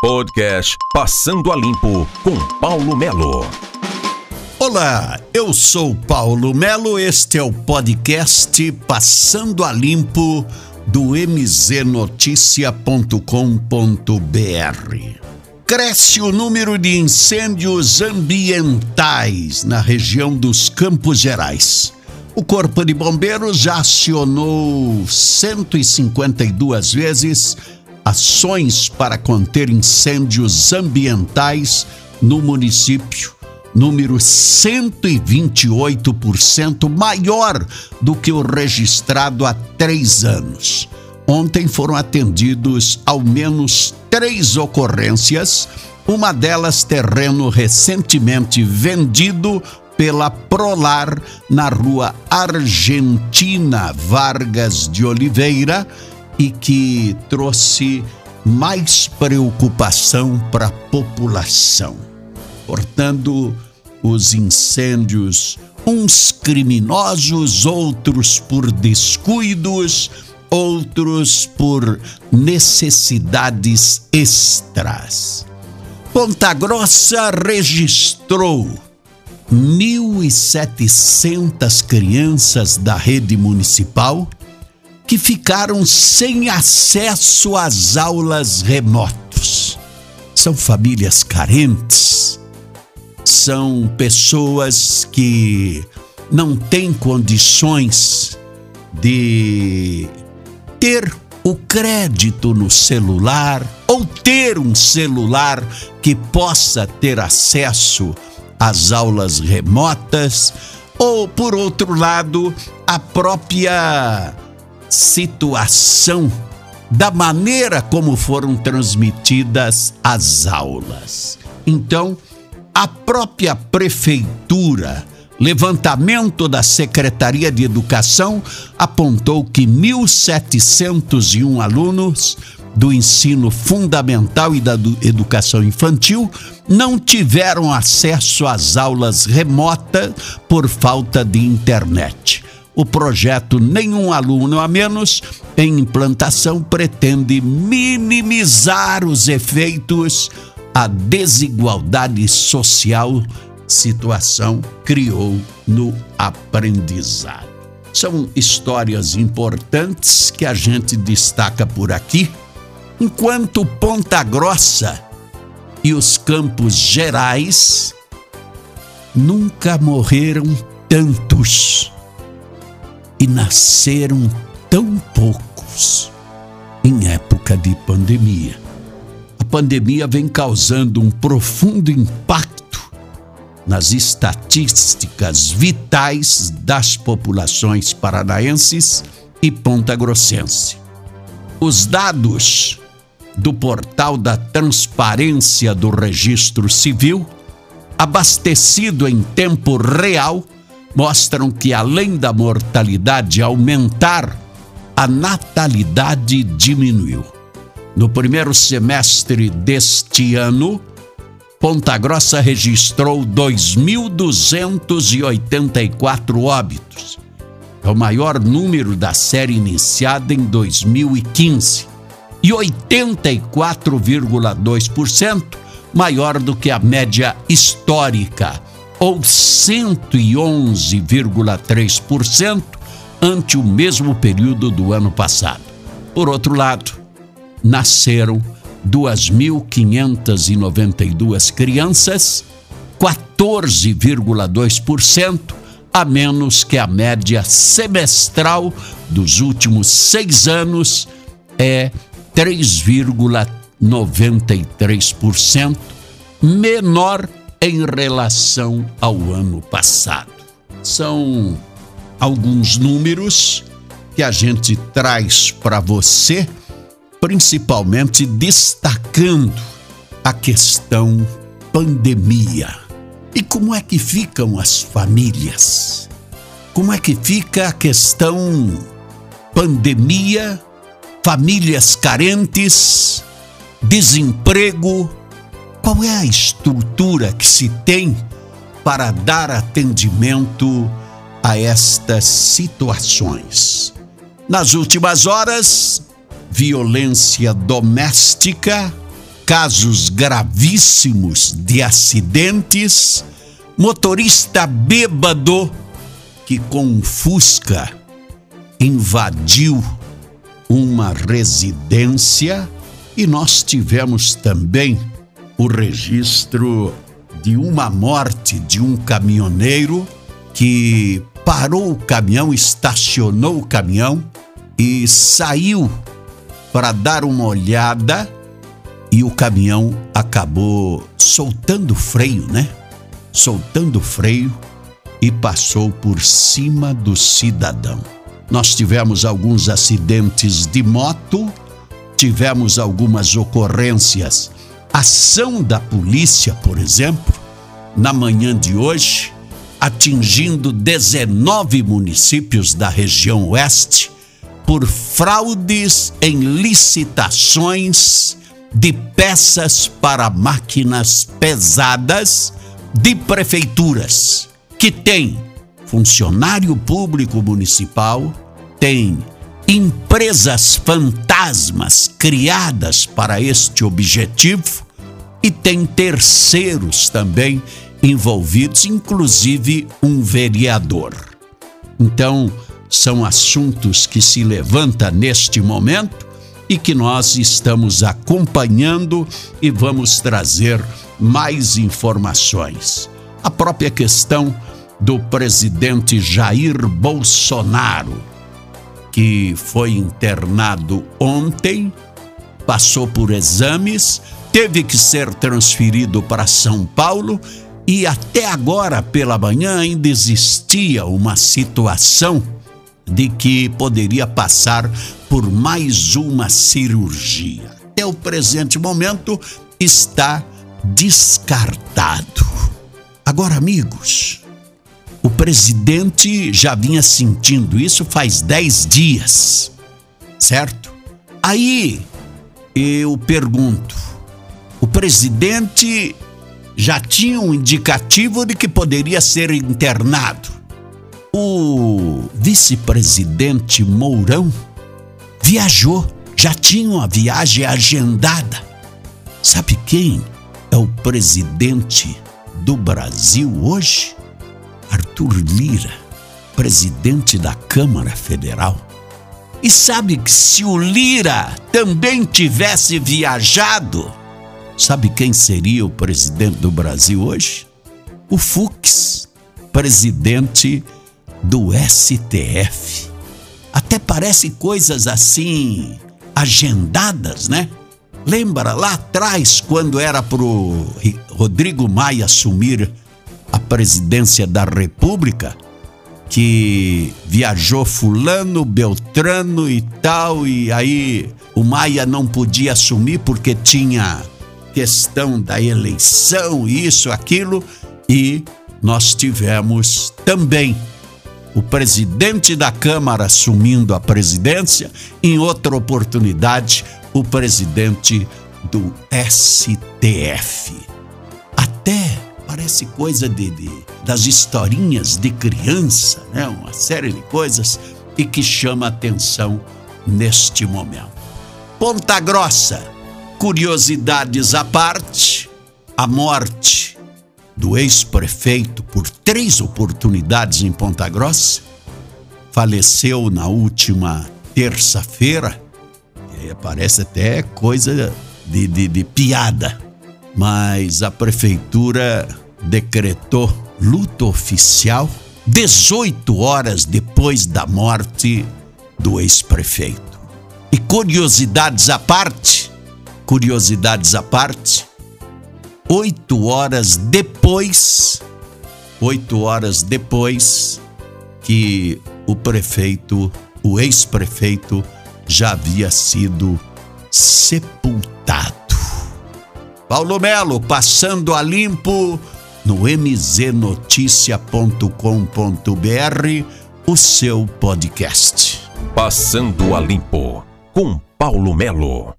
Podcast Passando a Limpo com Paulo Melo. Olá, eu sou Paulo Melo, este é o podcast Passando a Limpo do mznoticia.com.br. Cresce o número de incêndios ambientais na região dos Campos Gerais. O Corpo de Bombeiros já acionou 152 vezes ações para conter incêndios ambientais no município, número 128% maior do que o registrado há três anos. Ontem foram atendidos ao menos três ocorrências, uma delas terreno recentemente vendido pela Prolar na rua Argentina Vargas de Oliveira e que trouxe mais preocupação para a população. Portanto, os incêndios, uns criminosos, outros por descuidos, outros por necessidades extras. Ponta Grossa registrou 1.700 crianças da rede municipal que ficaram sem acesso às aulas remotos. São famílias carentes, são pessoas que não têm condições de ter o crédito no celular ou ter um celular que possa ter acesso às aulas remotas, ou por outro lado, a própria situação da maneira como foram transmitidas as aulas. Então, a própria prefeitura, levantamento da Secretaria de Educação apontou que 1.701 alunos do ensino fundamental e da educação infantil não tiveram acesso às aulas remotas por falta de internet. O projeto Nenhum Aluno a Menos, em implantação, pretende minimizar os efeitos a desigualdade social situação criou no aprendizado. São histórias importantes que a gente destaca por aqui, enquanto Ponta Grossa e os Campos Gerais nunca morreram tantos e nasceram tão poucos em época de pandemia. A pandemia vem causando um profundo impacto nas estatísticas vitais das populações paranaenses e pontagrossense. Os dados do portal da Transparência do Registro Civil, abastecido em tempo real, mostram que além da mortalidade aumentar, a natalidade diminuiu. No primeiro semestre deste ano, Ponta Grossa registrou 2.284 óbitos. É o maior número da série iniciada em 2015 e 84,2% maior do que a média histórica ou 111,3% ante o mesmo período do ano passado. Por outro lado, nasceram 2.592 crianças, 14,2% a menos que a média semestral dos últimos seis anos é 3,93%, menor em relação ao ano passado. São alguns números que a gente traz para você, principalmente destacando a questão pandemia. E como é que ficam as famílias? Como é que fica a questão pandemia, famílias carentes, desemprego, qual é a estrutura que se tem para dar atendimento a estas situações? Nas últimas horas, violência doméstica casos gravíssimos de acidentes, motorista bêbado que com Fusca invadiu uma residência e nós tivemos também o registro de uma morte de um caminhoneiro que parou o caminhão, estacionou o caminhão e saiu para dar uma olhada e o caminhão acabou soltando o freio, né? Soltando o freio e passou por cima do cidadão. Nós tivemos alguns acidentes de moto, tivemos algumas ocorrências. Ação da polícia, por exemplo, na manhã de hoje, atingindo 19 municípios da região oeste por fraudes em licitações de peças para máquinas pesadas de prefeituras que tem funcionário público municipal, tem empresas fantasmas criadas para este objetivo e tem terceiros também envolvidos, inclusive um vereador. Então, são assuntos que se levanta neste momento e que nós estamos acompanhando e vamos trazer mais informações. A própria questão do presidente Jair Bolsonaro, que foi internado ontem, passou por exames, teve que ser transferido para São Paulo e até agora pela manhã ainda existia uma situação de que poderia passar por mais uma cirurgia. Até o presente momento está descartado. Agora, amigos, o presidente já vinha sentindo isso faz dez dias, certo? Aí eu pergunto: o presidente já tinha um indicativo de que poderia ser internado? O vice-presidente Mourão viajou, já tinha uma viagem agendada. Sabe quem é o presidente do Brasil hoje? Arthur Lira, presidente da Câmara Federal. E sabe que se o Lira também tivesse viajado, sabe quem seria o presidente do Brasil hoje? O Fux, presidente do STF. Até parece coisas assim agendadas, né? Lembra lá atrás, quando era pro Rodrigo Maia assumir a presidência da República, que viajou fulano, Beltrano e tal, e aí o Maia não podia assumir porque tinha questão da eleição, isso, aquilo, e nós tivemos também o presidente da Câmara assumindo a presidência, em outra oportunidade, o presidente do STF. Até parece coisa de, de, das historinhas de criança, né? Uma série de coisas e que chama atenção neste momento. Ponta Grossa, curiosidades à parte, a morte do ex-prefeito por três oportunidades em Ponta Grossa, faleceu na última terça-feira. Parece até coisa de, de, de piada, mas a prefeitura decretou luto oficial 18 horas depois da morte do ex-prefeito. E curiosidades à parte, curiosidades à parte, oito horas depois, oito horas depois que o prefeito, o ex-prefeito, já havia sido sepultado. Paulo Melo passando a limpo no mznoticia.com.br, o seu podcast. Passando a limpo com Paulo Melo.